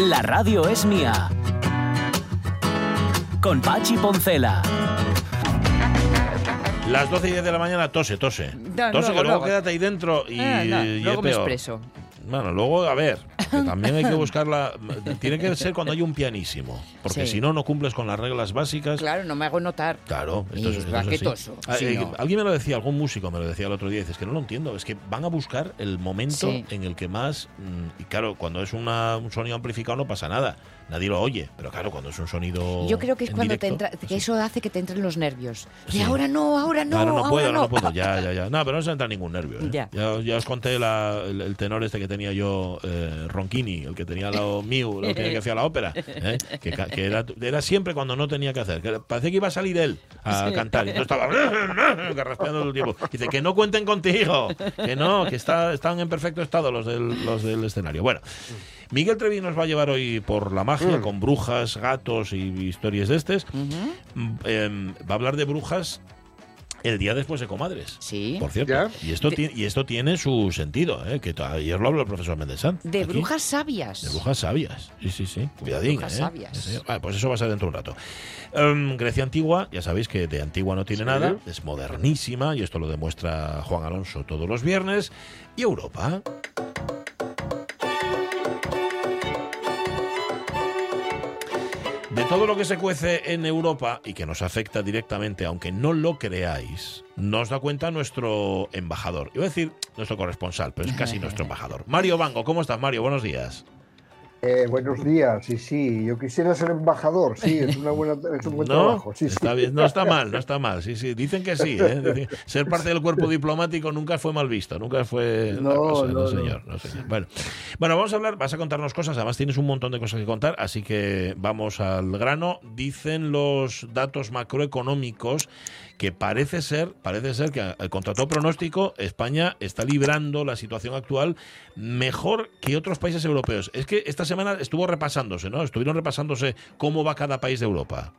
La radio es mía. Con Pachi Poncela. Las 12 y 10 de la mañana tose, tose. Da, tose, luego, que luego luego. quédate ahí dentro y, Ah, no, y luego es me peor. expreso. Bueno, luego, a ver, que también hay que buscarla. Tiene que ser cuando hay un pianísimo. Porque Sí. si no, no cumples con las reglas básicas. Claro, no me hago notar. Claro, Y esto es, baquetoso, Ah, si eh, no. Alguien me lo decía, algún músico me lo decía el otro día, dices que no lo entiendo, es que van a buscar el momento Sí. en el que más, mm, y claro, cuando es una- un sonido amplificado no pasa nada, nadie lo oye, pero claro, cuando es un sonido Yo creo que es cuando te directo, entra, que así. eso hace que te entren los nervios. Sí. ahora no, ahora no, Claro, no ahora puedo, no. no puedo, ya, ya, ya. No, pero no se entra ningún nervio. ¿eh? Ya. ya. os conté la- el, el tenor este que tenía yo, eh, Ronchini, el que tenía al lado mío, el que hacía la ópera, ¿eh? que, que era, era siempre cuando no tenía que hacer. Que parecía que iba a salir él a cantar. Y entonces estaba carraspeando todo el tiempo. Dice que no cuenten contigo, que no, que está, están en perfecto estado los del, los del escenario. Bueno, Miguel Trevi nos va a llevar hoy por la magia con brujas, gatos y historias de estes. Mm, em, va a hablar de brujas el día después de Comadres. Sí. Por cierto. Ya. Y esto, y esto tiene su sentido, ¿eh? que ayer lo habló el profesor Méndez Sanz. De aquí. brujas sabias. De brujas sabias. Sí, sí, sí. Cuidadín, brujas ¿eh? sabias. Sí, sí. Vale, pues eso va a ser dentro de un rato. Em, Grecia antigua, ya sabéis que de antigua no tiene Sí. nada, es modernísima y esto lo demuestra Juan Alonso todos los viernes. Y Europa. De todo lo que se cuece en Europa y que nos afecta directamente, aunque no lo creáis, nos da cuenta nuestro embajador. Iba a decir nuestro corresponsal, pero es casi nuestro embajador. Mario Bango, ¿cómo estás, Mario? Buenos días. Eh, buenos días, sí, sí. Yo quisiera ser embajador, sí, es, una buena, es un buen No, trabajo. Sí, sí. está bien, no está mal, no está mal. Sí, sí, dicen que sí. ¿eh? Dicen- ser parte del cuerpo diplomático nunca fue mal visto, nunca fue No, cosa, no, no. señor, no, señor. Bueno, bueno, vamos a hablar, vas a contarnos cosas, además tienes un montón de cosas que contar, así que vamos al grano. Dicen los datos macroeconómicos que parece ser, parece ser que al contra todo pronóstico, España está librando la situación actual mejor que otros países europeos. Es que esta semana estuvo repasándose, ¿no? Estuvieron repasándose cómo va cada país de Europa.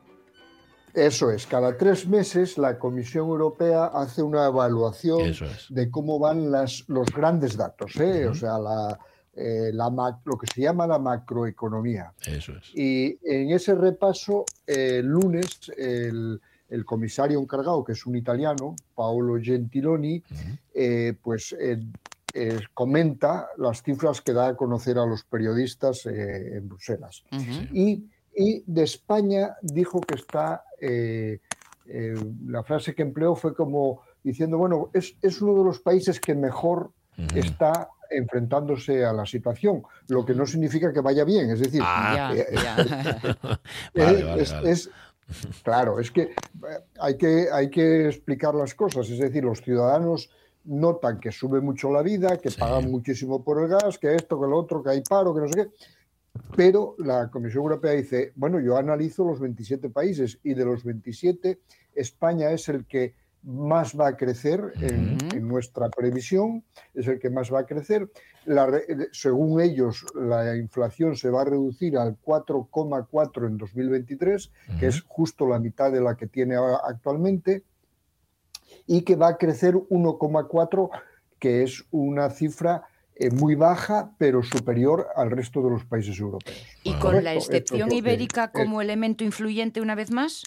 Eso es, cada tres meses la Comisión Europea hace una evaluación es. de cómo van las, los grandes datos, ¿eh? O sea, la, eh, la lo que se llama la macroeconomía. Eso es. Y en ese repaso, eh, el lunes, el, el comisario encargado, que es un italiano, Paolo Gentiloni, eh, pues eh, eh, comenta las cifras que da a conocer a los periodistas eh, en Bruselas. Y, y de España dijo que está, eh, eh, la frase que empleó fue como diciendo, bueno, es, es uno de los países que mejor está enfrentándose a la situación, lo que no significa que vaya bien, es decir, Ah. Ya, ya. Vale, vale, es, vale. es- claro, es que eh, hay, que hay que explicar las cosas. Es decir, los ciudadanos notan que sube mucho la vida, que Sí. pagan muchísimo por el gas, que esto, que lo otro, que hay paro, que no sé qué. Pero la Comisión Europea dice, bueno, yo analizo los 27 países y de los 27, España es el que más va a crecer en, nuestra previsión, es el que más va a crecer. La re- según ellos, la inflación se va a reducir al 4,4 en 2023, que es justo la mitad de la que tiene actualmente, y que va a crecer 1,4, que es una cifra eh, muy baja, pero superior al resto de los países europeos. Y con la excepción esto- ibérica eh, como elemento influyente una vez más.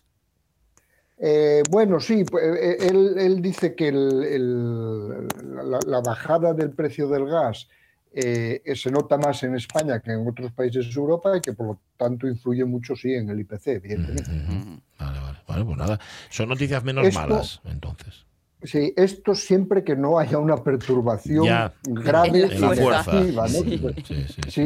Eh, bueno, sí, pues, eh, él, él dice que el- el- la, la bajada del precio del gas eh, se nota más en España que en otros países de Europa y que por lo tanto influye mucho, sí, en el IPC, evidentemente. Ujú. Vale, vale. Bueno, pues nada. Son noticias menos Esto- malas, entonces. Sí, esto siempre que no haya una perturbación Ya, grave en la y fuerza. negativa, ¿no? Sí. Sí, sí, sí. Sí,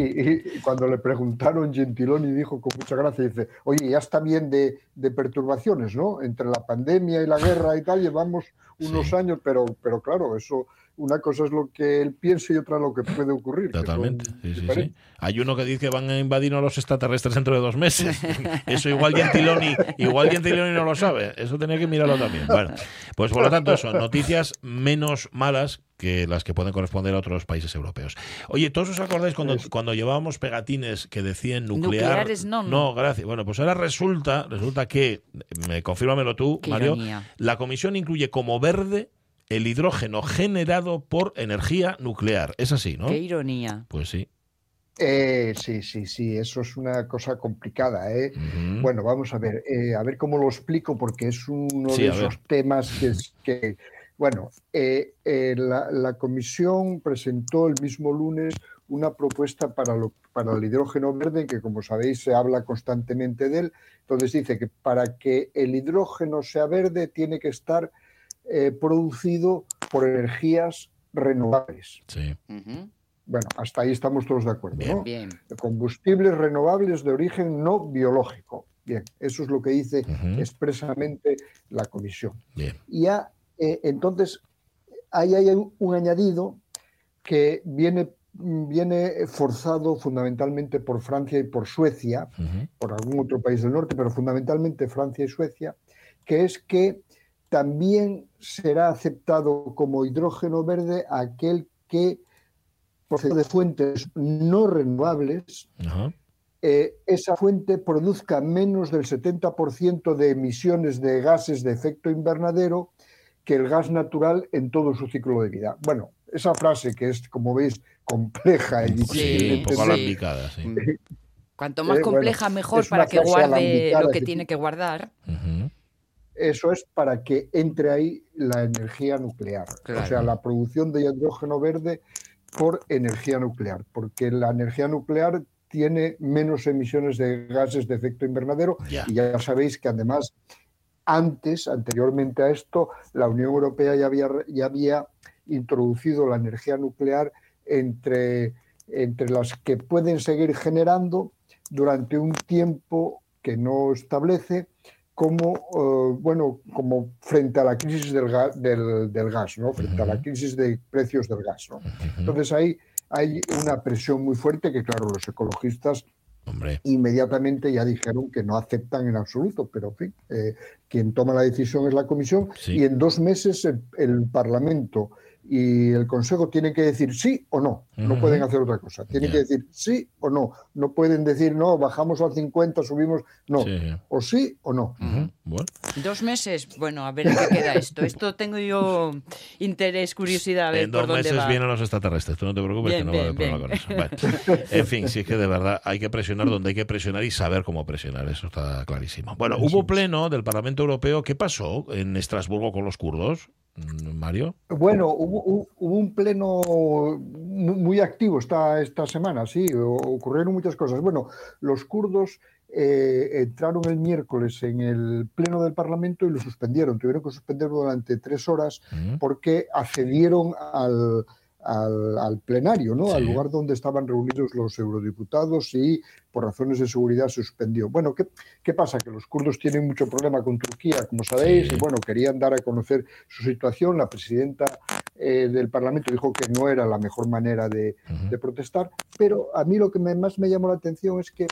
y cuando le preguntaron, Gentiloni dijo con mucha gracia, dice, oye, ya está bien de, de perturbaciones, ¿no? Entre la pandemia y la guerra y tal, llevamos unos años, pero, pero claro, eso, una cosa es lo que él piensa y otra lo que puede ocurrir. son Totalmente, sí, sí, sí. diferentes. Hay uno que dice que van a invadir a los extraterrestres dentro de dos meses. Eso igual Gentiloni, igual Gentiloni no lo sabe. Eso tenía que mirarlo también. Bueno, pues por lo tanto, eso, noticias menos malas que las que pueden corresponder a otros países europeos. Oye, ¿todos os acordáis cuando, cuando llevábamos pegatines que decían nuclear? Nucleares no, no. No, gracias. Bueno, pues ahora resulta, resulta que, me confírmamelo tú, Qué Mario, ironía. la comisión incluye como verde el hidrógeno generado por energía nuclear. Es así, ¿no? Qué ironía. Pues sí. Eh, sí, sí, sí, eso es una cosa complicada, ¿eh? Bueno, vamos a ver, eh, a ver cómo lo explico, porque es uno Sí, de ver. esos temas que, es- que bueno, eh, eh, la, la comisión presentó el mismo lunes una propuesta para, lo- para el hidrógeno verde, que como sabéis se habla constantemente de él. Entonces dice que para que el hidrógeno sea verde tiene que estar eh, producido por energías renovables. Sí. Bueno, hasta ahí estamos todos de acuerdo, Bien. ¿no? Bien. combustibles renovables de origen no biológico. Bien, eso es lo que dice expresamente la comisión. Bien. Y ya, eh, entonces, ahí hay un, un añadido que viene, viene forzado fundamentalmente por Francia y por Suecia, por algún otro país del norte, pero fundamentalmente Francia y Suecia, que es que también será aceptado como hidrógeno verde aquel que procede de fuentes no renovables, Ajá. eh, esa fuente produzca menos del 70% de emisiones de gases de efecto invernadero que el gas natural en todo su ciclo de vida. Bueno, esa frase que es, como veis, compleja y difícil Sí, de un poco entender, alambicada, sí. Mm. Cuanto más Eh, bueno, compleja, mejor para que guarde lo que tiene que guardar. Eso es para que entre ahí la energía nuclear, Claro. o sea, la producción de hidrógeno verde por energía nuclear, porque la energía nuclear tiene menos emisiones de gases de efecto invernadero Ya. y ya sabéis que además antes, anteriormente a esto, la Unión Europea ya había, ya había introducido la energía nuclear entre, entre las que pueden seguir generando durante un tiempo que no establece como, eh, bueno, como frente a la crisis del, ga- del, del gas, ¿no? frente a la crisis de precios del gas. Entonces ahí hay una presión muy fuerte que, claro, los ecologistas Hombre. inmediatamente ya dijeron que no aceptan en absoluto, pero en fin, eh, quien toma la decisión es la Comisión Sí. y en dos meses el, el Parlamento y el Consejo tienen que decir sí o no, no pueden hacer otra cosa, tienen que decir sí o no, no pueden decir no, bajamos al 50, subimos, no, Sí, o sí o no. Bueno, Dos meses. Bueno, a ver qué queda esto. Esto tengo yo interés, curiosidad, a ver en por dos dónde meses va. vienen los extraterrestres, tú no te preocupes Bien, que no va a haber bien, problema con eso. En fin, sí es que de verdad hay que presionar donde hay que presionar y saber cómo presionar, eso está clarísimo. Bueno, hubo pleno del Parlamento Europeo, ¿qué pasó en Estrasburgo con los kurdos, Mario? Bueno, hubo, un pleno mu- muy activo esta, esta semana, sí, ocurrieron muchas cosas. Bueno, los kurdos eh, entraron el miércoles en el pleno del Parlamento y lo suspendieron. Tuvieron que suspenderlo durante tres horas Ujú. porque accedieron al, al, al plenario, ¿no? Al lugar donde estaban reunidos los eurodiputados y por razones de seguridad se suspendió. Bueno, ¿qué, qué pasa? Que los kurdos tienen mucho problema con Turquía, como sabéis, Sí. y bueno, querían dar a conocer su situación. La presidenta eh, del Parlamento dijo que no era la mejor manera de, protestar, pero a mí lo que me- más me llamó la atención es que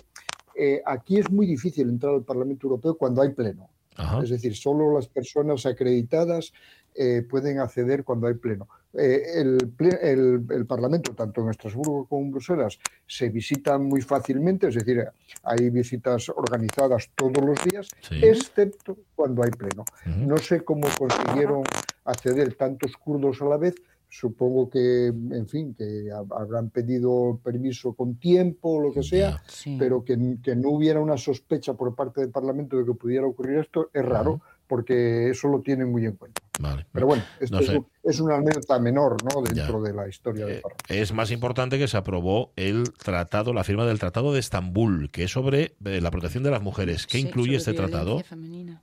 eh, aquí es muy difícil entrar al Parlamento Europeo cuando hay pleno. Ajá. Es decir, solo las personas acreditadas eh, pueden acceder cuando hay pleno. Eh, el, ple- el- el Parlamento, tanto en Estrasburgo como en Bruselas, se visitan muy fácilmente, es decir, hay visitas organizadas todos los días, Sí. excepto cuando hay pleno. No sé cómo consiguieron acceder tantos kurdos a la vez. Supongo que, en fin, que hab- habrán pedido permiso con tiempo o lo que sea. Sí. pero que, que no hubiera una sospecha por parte del Parlamento de que pudiera ocurrir esto es raro, porque eso lo tienen muy en cuenta. Vale. Pero bueno, esto No es, sé. un- es una anécdota menor ¿no? Ya. dentro de la historia del Eh, Parlamento. es más importante que se aprobó el tratado, la firma del Tratado de Estambul, que es sobre eh, la protección de las mujeres. ¿Qué Sí, incluye este tratado? violencia femenina.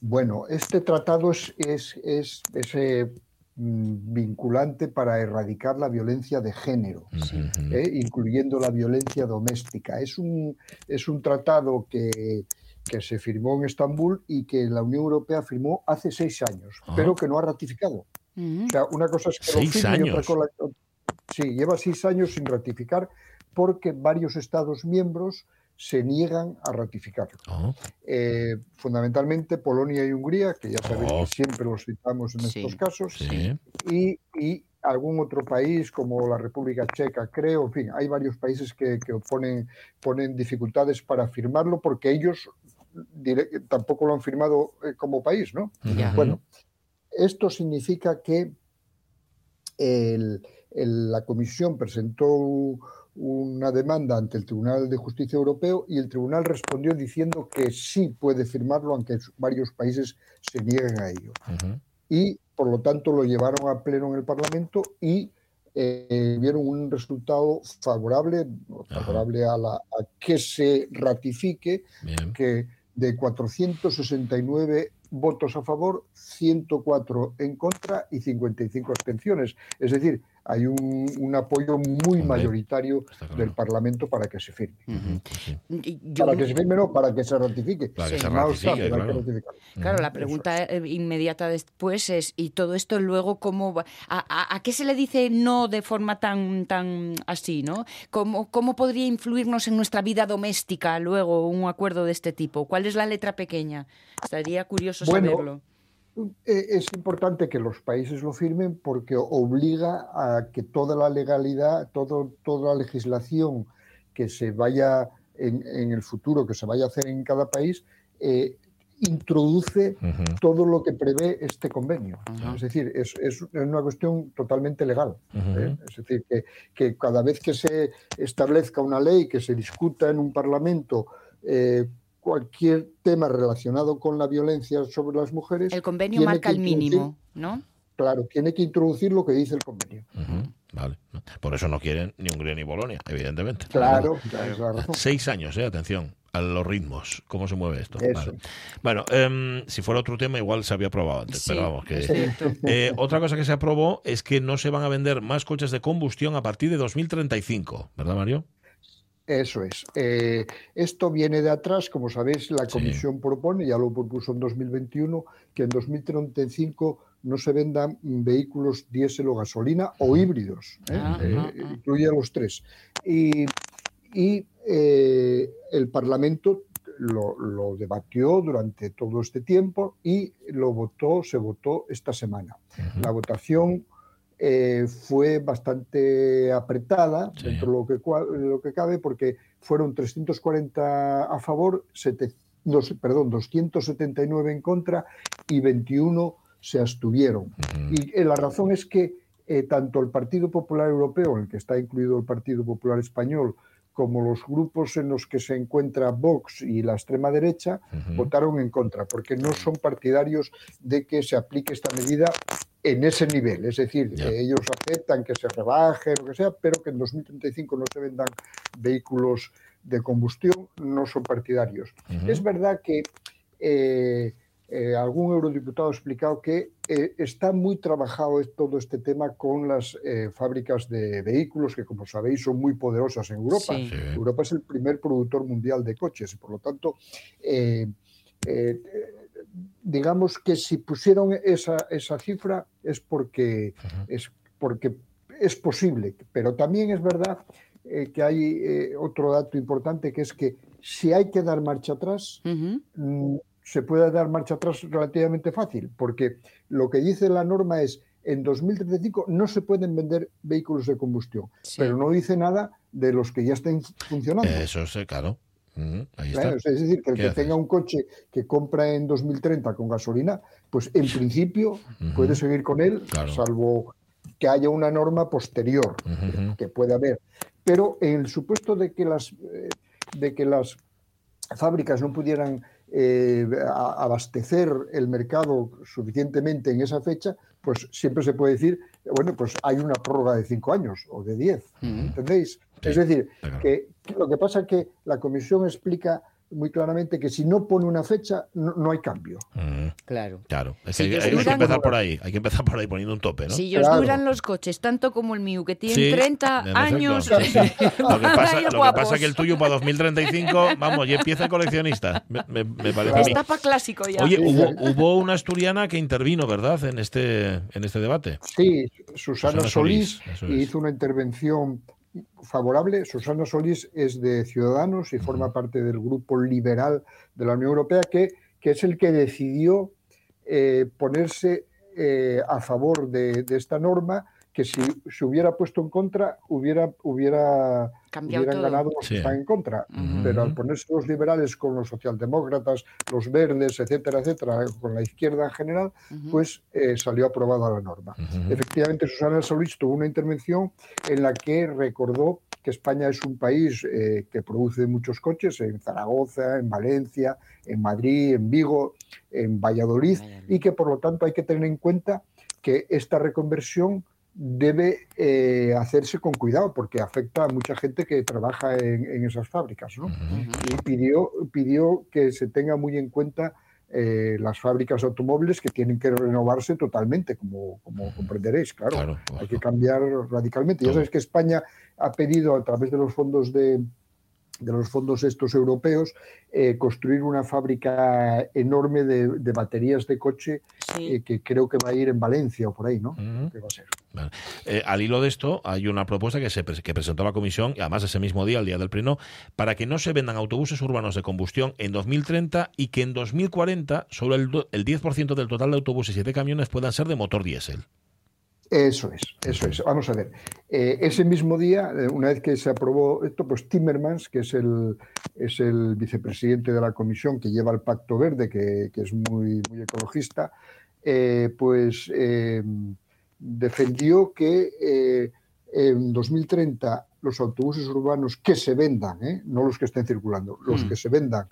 Bueno, este tratado es, es, es, es, eh, mm, vinculante para erradicar la violencia de género. ¿eh? incluyendo la violencia doméstica. Es un, es un tratado que, que se firmó en Estambul y que la Unión Europea firmó hace seis años, Ah. pero que no ha ratificado. Ujú. O sea, una cosa es que lo firme y otra años. cosa- Sí, lleva seis años sin ratificar porque varios Estados miembros se niegan a ratificarlo. Oh, Eh, fundamentalmente Polonia y Hungría, que ya sabéis Oh. que siempre los citamos en Sí. estos casos, sí. y, y algún otro país como la República Checa, creo, en fin, hay varios países que, que ponen, ponen dificultades para firmarlo porque ellos tampoco lo han firmado eh, como país, ¿no? Ya. Bueno, esto significa que el- el- la Comisión presentó una demanda ante el Tribunal de Justicia Europeo y el Tribunal respondió diciendo que sí puede firmarlo, aunque varios países se nieguen a ello. Y por lo tanto lo llevaron a pleno en el Parlamento y eh, vieron un resultado favorable, favorable a, la, a que se ratifique Bien. que de 469 votos a favor, 104 en contra y 55 abstenciones. Es decir, hay un, un apoyo muy Hombre, mayoritario claro. del Parlamento para que se firme. Sí. Yo- Para que se firme, no, para que se ratifique. Para que Sí. se Firmado está, ratifique, pero hay que claro. Claro, la pregunta eh, inmediata después es, ¿y todo esto luego cómo va? ¿A, a- a qué se le dice no de forma tan, tan así, no? ¿Cómo, ¿Cómo podría influirnos en nuestra vida doméstica luego un acuerdo de este tipo? ¿Cuál es la letra pequeña? Estaría curioso Bueno, saberlo. Eh, Es importante que los países lo firmen porque obliga a que toda la legalidad, todo, toda la legislación que se vaya en, en el futuro, que se vaya a hacer en cada país, eh, introduce todo lo que prevé este convenio. Es decir, es, es una cuestión totalmente legal. ¿eh? Es decir, que, que cada vez que se establezca una ley, que se discuta en un parlamento eh, cualquier tema relacionado con la violencia sobre las mujeres, El convenio marca el mínimo, ¿no? Claro, tiene que introducir lo que dice el convenio. Vale. Por eso no quieren ni Hungría ni Polonia, evidentemente. Claro, la razón. Seis años, eh, atención, a los ritmos, cómo se mueve esto. Vale. Bueno, em, si fuera otro tema, igual se había aprobado antes, Sí, pero vamos, que. Eh, otra cosa que se aprobó es que no se van a vender más coches de combustión a partir de 2035, ¿verdad, Mario? Eso es. Eh, esto viene de atrás, como sabéis, la Sí. Comisión propone, ya lo propuso en 2021, que en 2035 no se vendan vehículos diésel o gasolina o híbridos. ¿eh? Ah, Eh, ah, ah. incluye a los tres. Y, y, el Parlamento lo, lo debatió durante todo este tiempo y lo votó, se votó esta semana. La votación eh, fue bastante apretada Sí. dentro de lo que, lo que cabe porque fueron 340 a favor, sete- dos- perdón, 279 en contra y 21 se abstuvieron. Y eh, la razón es que eh, tanto el Partido Popular Europeo, en el que está incluido el Partido Popular Español, como los grupos en los que se encuentra Vox y la extrema derecha, votaron en contra, porque no son partidarios de que se aplique esta medida en ese nivel. Es decir, ellos aceptan que se rebaje, lo que sea, pero que en 2035 no se vendan vehículos de combustión, no son partidarios. Es verdad que eh, eh, algún eurodiputado ha explicado que eh, está muy trabajado todo este tema con las eh, fábricas de vehículos, que como sabéis son muy poderosas en Europa. Sí. Europa es el primer productor mundial de coches y por lo tanto, digamos que si pusieron esa, esa cifra es porque, es porque es posible, pero también es verdad eh, que hay eh, otro dato importante que es que si hay que dar marcha atrás, mm, se puede dar marcha atrás relativamente fácil, porque lo que dice la norma es en 2035 no se pueden vender vehículos de combustión, Sí. pero no dice nada de los que ya estén funcionando. Eso es, eh, claro. Ujú. Ahí Claro, está. es decir, que el ¿Qué que haces? tenga un coche que compra en 2030 con gasolina, pues en principio puede seguir con él, Claro. salvo que haya una norma posterior que puede haber. Pero en el supuesto de que las, eh, de que las fábricas no pudieran eh, abastecer el mercado suficientemente en esa fecha, pues siempre se puede decir, bueno, pues hay una prórroga de cinco años o de diez. ¿entendéis? Sí, es decir, claro. que lo que pasa es que la comisión explica muy claramente que si no pone una fecha, no, no hay cambio. Mm, Claro. claro, es Si hay, que empezar por ahí, hay que empezar por ahí poniendo un tope, ¿no? Si ellos Claro. duran los coches tanto como el mío, que tiene Sí, 30 en efecto, años, sí, sí. Lo que pasa, lo que guapos. pasa que el tuyo para 2035, vamos, ya empieza coleccionista, me, me- me parece a mí. Está para clásico ya. Oye, hubo, una asturiana que intervino, ¿verdad?, en este, en este debate. Sí, Susana, Susana Solís, Solís, es. hizo una intervención favorable. Susana Solís es de Ciudadanos y forma parte del grupo liberal de la Unión Europea, que, que es el que decidió eh, ponerse eh, a favor de, de esta norma, que si se hubiera puesto en contra, hubiera, hubiera Cambiado hubieran todo. ganado los Sí. que están en contra. Pero al ponerse los liberales con los socialdemócratas, los verdes, etcétera, etcétera, con la izquierda en general, pues eh, salió aprobada la norma. Efectivamente, Susana Solís tuvo una intervención en la que recordó que España es un país eh, que produce muchos coches en Zaragoza, en Valencia, en Madrid, en Vigo, en Valladolid, Valladolid. y que por lo tanto hay que tener en cuenta que esta reconversión debe eh, hacerse con cuidado porque afecta a mucha gente que trabaja en, en esas fábricas. ¿no? Y pidió, pidió que se tenga muy en cuenta eh, las fábricas automóviles que tienen que renovarse totalmente, como, como comprenderéis, claro. Claro, Hay que cambiar radicalmente. Ya sabéis que España ha pedido a través de los fondos de, de los fondos estos europeos eh, construir una fábrica enorme de, de baterías de coche Sí. eh, que creo que va a ir en Valencia o por ahí, ¿no? Ujú. Que va a ser. Eh, al hilo de esto, hay una propuesta que se que presentó la Comisión, y además ese mismo día, el día del pleno, para que no se vendan autobuses urbanos de combustión en 2030 y que en 2040 solo el, do- el 10% del total de autobuses y de camiones puedan ser de motor diésel. Eso es, eso es. Vamos a ver. Eh, ese mismo día, eh, una vez que se aprobó esto, pues Timmermans, que es el, es el vicepresidente de la comisión que lleva el Pacto Verde, que, que es muy, muy ecologista, eh, pues eh, defendió que en 2030 los autobuses urbanos que se vendan, no los que estén circulando, los Mm. que se vendan,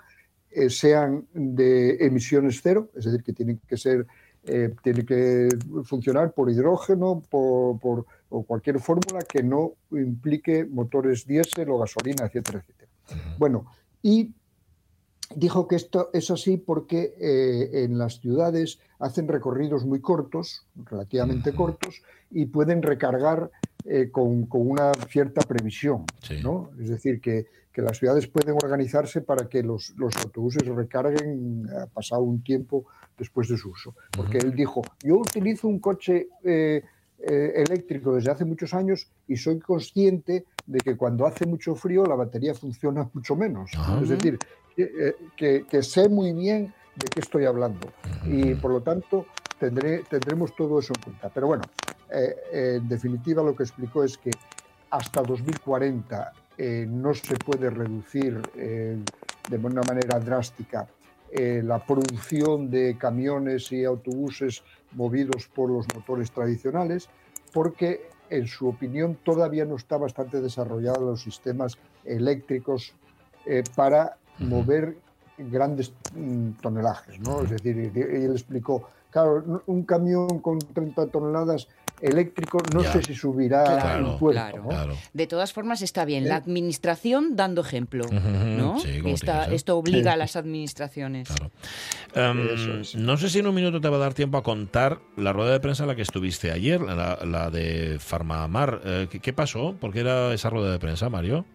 sean de emisiones cero, es decir, que tienen que ser eh, tiene que funcionar por hidrógeno por, por- o cualquier fórmula que no implique motores diésel o gasolina, etcétera, etcétera. Bueno, y dijo que esto es así porque eh, en las ciudades hacen recorridos muy cortos, relativamente cortos, y pueden recargar eh, con, con una cierta previsión. Sí. ¿no? Es decir, que, que las ciudades pueden organizarse para que los, los autobuses recarguen eh, pasado un tiempo después de su uso. Porque él dijo, yo utilizo un coche eh, eh, eléctrico desde hace muchos años y soy consciente de que cuando hace mucho frío la batería funciona mucho menos. Ajá. Es decir, que, eh, que- que sé muy bien de qué estoy hablando y por lo tanto tendré, tendremos todo eso en cuenta. Pero bueno, eh, eh, en definitiva lo que explicó es que hasta 2040 eh, no se puede reducir eh, de una manera drástica la producción de camiones y autobuses movidos por los motores tradicionales, porque en su opinión todavía no está bastante desarrollados los sistemas eléctricos para mover grandes mm, tonelajes, ¿no? Es decir, él explicó, claro, un camión con 30 toneladas eléctrico no Ya. sé si subirá Claro, en puerto, claro. ¿no? Claro. De todas formas, está bien. ¿Eh? La administración dando ejemplo. ¿no? sí, Esta- esto obliga Sí. a las administraciones. Es. No sé si en un minuto te va a dar tiempo a contar la rueda de prensa en la que estuviste ayer, la, la de Farmamar. Eh, ¿qué, qué pasó? ¿Por qué era esa rueda de prensa, Mario?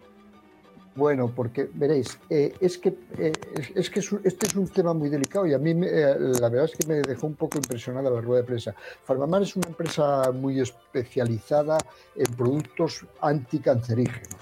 Bueno, porque veréis, eh, es que, eh, es, es que es este es un tema muy delicado y a mí me- eh, la verdad es que me dejó un poco impresionada la rueda de prensa. Farmamar es una empresa muy especializada en productos anticancerígenos.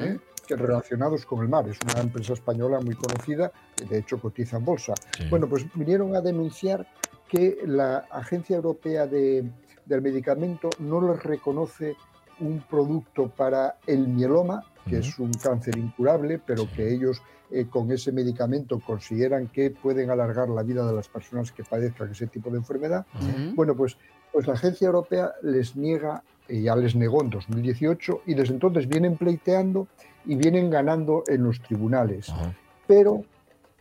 ¿eh? que relacionados con el mar. Es una empresa española muy conocida, que de hecho cotiza en bolsa. Sí. Bueno, pues vinieron a denunciar que la Agencia Europea de- del Medicamento no les reconoce un producto para el mieloma, que es un cáncer incurable, pero Sí. que ellos eh, con ese medicamento consideran que pueden alargar la vida de las personas que padezcan ese tipo de enfermedad. Bueno, pues, pues la agencia europea les niega, y ya les negó en 2018, y desde entonces vienen pleiteando y vienen ganando en los tribunales. Pero,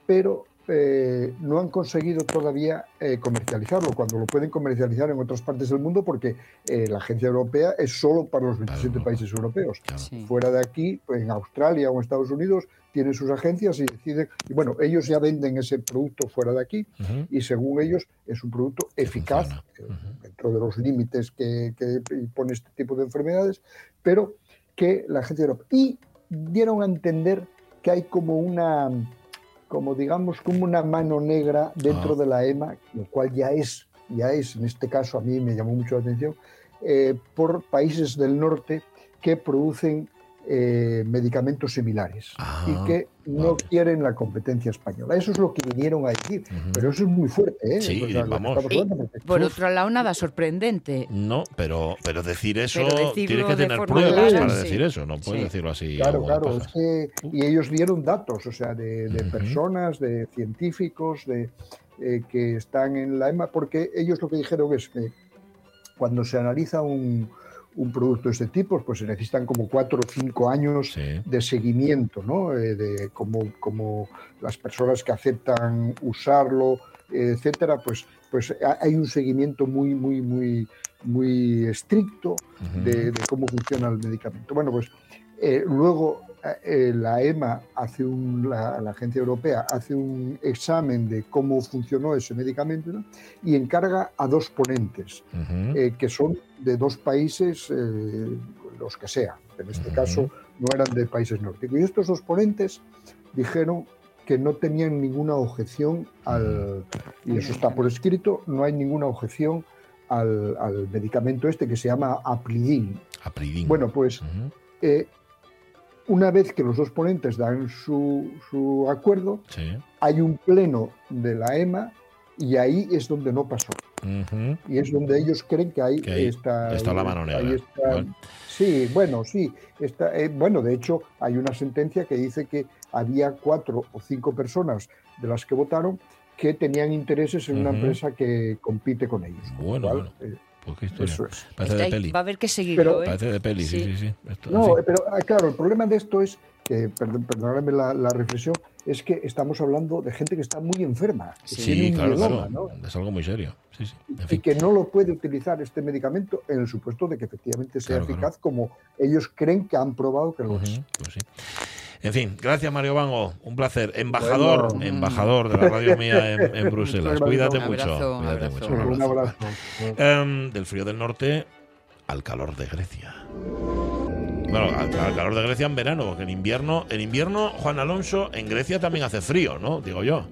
pero eh, no han conseguido todavía eh, comercializarlo, cuando lo pueden comercializar en otras partes del mundo, porque eh, la agencia europea es solo para los 27 Claro. países europeos. Claro. Sí. Fuera de aquí, pues, en Australia o en Estados Unidos, tienen sus agencias y deciden, y bueno, ellos ya venden ese producto fuera de aquí y según ellos es un producto eficaz dentro de los límites que, que pone este tipo de enfermedades, pero que la agencia europea. Y dieron a entender que hay como una, como digamos, como una mano negra dentro Ah. de la EMA, lo cual ya es, ya es, en este caso a mí me llamó mucho la atención, eh, por países del norte que producen eh, medicamentos similares Ah, y que no vale. quieren la competencia española. Eso es lo que vinieron a decir, pero eso es muy fuerte. ¿eh? Sí, O sea, vamos. Y, porque- por Uf, otro lado, nada sorprendente. No, pero, pero decir eso Pero tienes que tener pruebas para sí. decir eso, no puedes Sí. decirlo así. Claro, claro. es que- y ellos dieron datos, o sea, de, personas, de científicos, de eh, que están en la EMA, porque ellos lo que dijeron es que cuando se analiza un, un producto de este tipo, pues se necesitan como cuatro o cinco años Sí. de seguimiento, ¿no? Eh, de como, como las personas que aceptan usarlo, etcétera, pues, pues ha- hay un seguimiento muy, muy, muy, muy estricto de, de cómo funciona el medicamento. Bueno, pues eh, luego la EMA hace un, la, la agencia europea hace un examen de cómo funcionó ese medicamento ¿no? y encarga a dos ponentes eh, que son de dos países, eh, los que sean. En este caso no eran de países nórdicos. Y estos dos ponentes dijeron que no tenían ninguna objeción al, y eso está por escrito, no hay ninguna objeción al, al medicamento este que se llama Aplidin. Apridín. Bueno, pues eh, una vez que los dos ponentes dan su, su acuerdo, Sí. hay un pleno de la EMA y ahí es donde no pasó. Y es donde ellos creen que ahí, Que ahí está, la mano negra. Bueno. Sí, bueno, sí. Está, eh, bueno, de hecho, hay una sentencia que dice que había cuatro o cinco personas de las que votaron que tenían intereses en una empresa que compite con ellos. Con Bueno, cual, bueno. eh, Pues qué historia. eso es. Parece Está de ahí, peli. Va a haber que seguirlo, Pero- ¿eh? Parece de peli, sí, Sí. sí, sí. Esto- No, sí. pero ah, claro, el problema de esto es perdón, perdonadme la, la reflexión, es que estamos hablando de gente que está muy enferma, que Sí, tiene claro, claro. ¿no? Es algo muy serio. Sí, sí. En y que no lo puede utilizar este medicamento en el supuesto de que efectivamente sea Claro, claro. eficaz como ellos creen que han probado que lo es. Pues sí. En fin, gracias Mario Bango, un placer. Embajador, Bueno. embajador de la radio mía en, en Bruselas. Cuídate mucho. cuídate abrazo. mucho, Un abrazo. Em, del frío del norte al calor de Grecia. Bueno, al, al calor de Grecia en verano, porque en invierno, en invierno, Juan Alonso, en Grecia también hace frío, ¿no? Digo yo.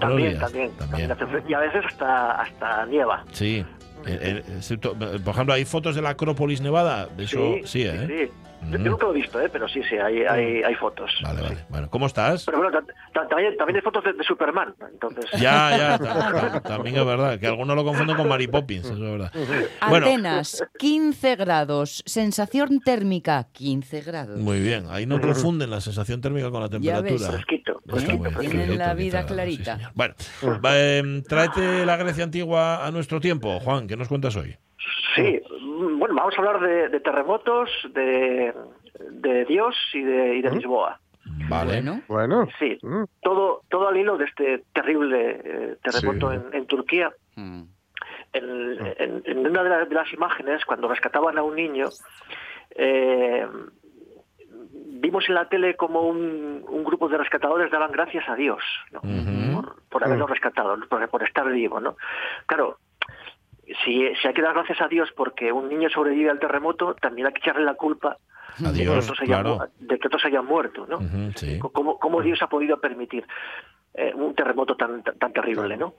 También, también, También. también hace frío. Y a veces hasta, hasta nieva. Sí. Eh, eh, por ejemplo, hay fotos de la Acrópolis Nevada. De eso sí, ¿eh? sí. Yo, yo nunca lo he visto, ¿eh? pero sí, sí, hay, hay, hay fotos. Vale, Sí. vale. Bueno, ¿cómo estás? Pero bueno, ta- ta- también, también hay fotos de, de Superman. Entonces, Ya, ya, ta- ta- también es verdad, que algunos lo confunden con Mary Poppins, eso es verdad. Bueno, Atenas, 15 grados. Sensación térmica, 15 grados. muy bien, ahí no confunden la sensación térmica con la Ya ves. temperatura. fresquito. Está ¿Eh? muy bien, Tienen la 15 vida sí, clarita. bueno, va, em, tráete la Grecia antigua a nuestro tiempo. Juan, ¿qué nos cuentas hoy? Sí, mm, bueno, vamos a hablar de, de terremotos, de, de Dios y de, y de Lisboa. Vale. Bueno, Bueno, Sí, mm, todo, todo al hilo de este terrible eh, terremoto Sí. en, en Turquía. mm, En, en- en una de, la- de las imágenes, cuando rescataban a un niño, eh, vimos en la tele como un, un grupo de rescatadores daban gracias a Dios ¿no? Por, por haberlo rescatado, ¿no? por, por estar vivo. ¿no? Claro, si, si hay que dar gracias a Dios porque un niño sobrevive al terremoto, también hay que echarle la culpa de que otros hayan, claro. de que otros hayan muerto. ¿no? Sí. ¿Cómo, cómo Dios ha podido permitir eh, un terremoto tan, tan, tan terrible, no?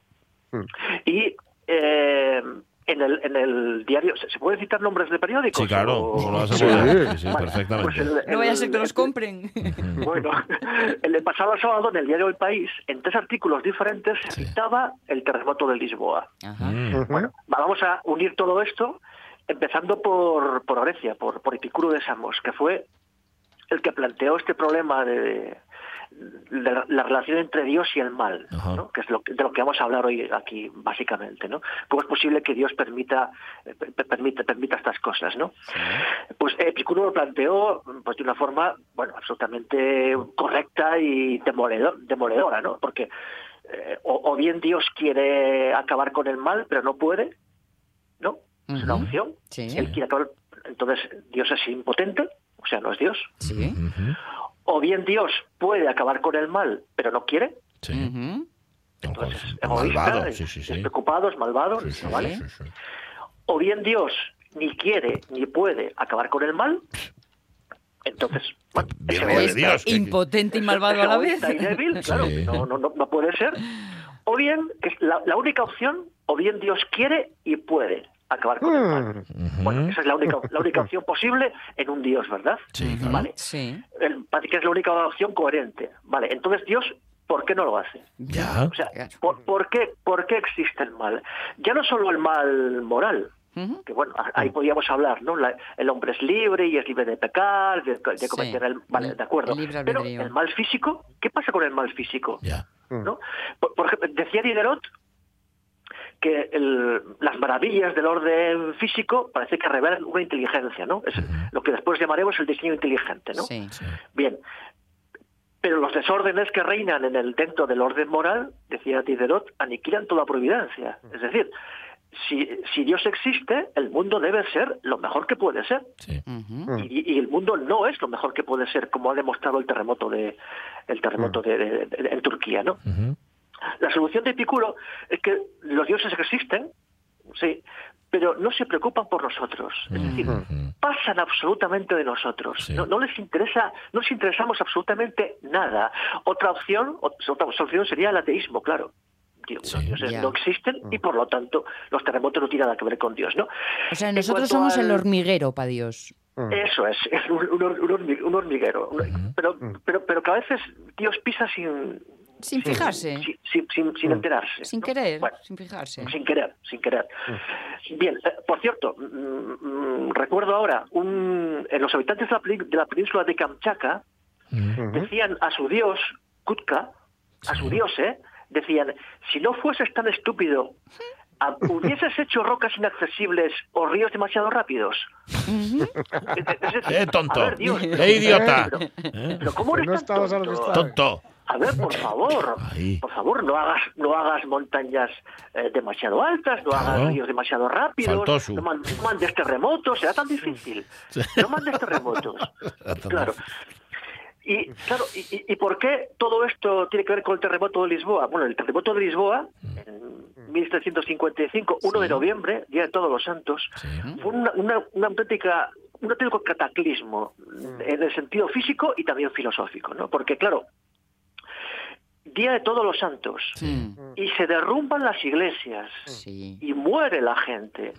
Mm. Y eh, en, el, en el diario, ¿se, pueden citar nombres de periódicos? Sí, claro, O- ¿cómo lo vas a poder? Sí, sí, Vale, perfectamente. pues el- no vaya a el- ser que los compren. Ujú. Bueno, el pasado sábado en el diario El País, en tres artículos diferentes, se Sí. citaba el terremoto de Lisboa. Ajá. Mm, Bueno, vamos a unir todo esto, empezando por, por Grecia, por, por Epicuro de Samos, que fue el que planteó este problema de, de la, la relación entre Dios y el mal, que es lo, que- de lo que vamos a hablar hoy aquí, básicamente. ¿no? ¿Cómo es posible que Dios permita, eh, per- permita, permita estas cosas? ¿no? Pues Epicuro lo planteó pues, de una forma bueno, absolutamente correcta y demoledor- demoledora, ¿no? porque eh, o, o bien Dios quiere acabar con el mal, pero no puede, ¿no? Es una opción. Sí. Él quiere acabar, entonces Dios es impotente, o sea, no es Dios. Sí. O bien Dios puede acabar con el mal, pero no quiere. Sí. Entonces es Malvado, egoísta, sí, sí, es sí. es malvado, Sí, sí, ¿no ¿vale? sí, sí, sí. O bien Dios ni quiere ni puede acabar con el mal, entonces, bueno, es de egoísta, Dios, que- Impotente y malvado a la vez. y débil, claro, Sí. no, no, no, no puede ser. O bien, que es la, la única opción, o bien Dios quiere y puede acabar con el mal. Ujú. Bueno, esa es la única, la única opción posible en un Dios, ¿verdad? Sí, claro. Vale. Sí. El- parece que es la única opción coherente. Vale, entonces Dios, ¿por qué no lo hace? Ya. O sea. ¿por, por qué, ¿por qué existe el mal? Ya no solo el mal moral, que bueno, ahí podríamos hablar, ¿no? La- el hombre es libre y es libre de pecar, de, de Sí, cometer el... Vale, de acuerdo. el libre Pero el mal físico, ¿qué pasa con el mal físico? Ya. ¿no? Por, por ejemplo, decía Diderot que el- las maravillas del orden físico parece que revelan una inteligencia, ¿no? Es lo que después llamaremos el diseño inteligente, ¿no? Sí. Bien. Pero los desórdenes que reinan en el dentro del orden moral, decía Diderot, aniquilan toda providencia. Es decir, si, si Dios existe, el mundo debe ser lo mejor que puede ser. Sí. Y, y el mundo no es lo mejor que puede ser, como ha demostrado el terremoto de el terremoto de, de- de- en Turquía, ¿no? Ujú. La solución de Epicuro es que los dioses existen, sí, pero no se preocupan por nosotros. Es decir, pasan absolutamente de nosotros. Sí. No, no les interesa, no les interesamos absolutamente nada. Otra opción, otra solución sería el ateísmo, claro. Sí. Los dioses Ya. no existen y por lo tanto los terremotos no tienen nada que ver con Dios, ¿no? O sea, nosotros somos al- el hormiguero para Dios. Eso es, es un, un hor- un hormi- un hormiguero. Pero, pero, pero que a veces Dios pisa sin, Sin fijarse. sin, sin, sin- sin enterarse. Sin ¿no? querer, Bueno, sin fijarse. sin querer, sin querer. Bien, eh, por cierto, mm, mm, recuerdo ahora, un, en los habitantes de la, de la península de Kamchatka decían a su dios, Kutka, a su dios, ¿eh? decían, si no fueses tan estúpido, ¿a- ¿hubieses hecho rocas inaccesibles o ríos demasiado rápidos? ¡Eh, tonto! ver, ¡Eh, idiota! Pero, ¿Eh? pero ¿cómo eres no tan. ¡Tonto! A ver, por favor, Ahí. por favor, no hagas, no hagas montañas eh, demasiado altas, no Claro. hagas ríos demasiado rápidos, no, man- no mandes terremotos, será tan difícil. No mandes terremotos. claro. Y claro, y, y- y por qué todo esto tiene que ver con el terremoto de Lisboa? Bueno, el terremoto de Lisboa, en 1755, 1 de noviembre, Día de Todos los Santos, Sí. fue una, una, una auténtica un auténtico cataclismo en el sentido físico y también filosófico, ¿no? Porque claro, Día de Todos los Santos Mm, y se derrumban las iglesias Sí. y muere la gente.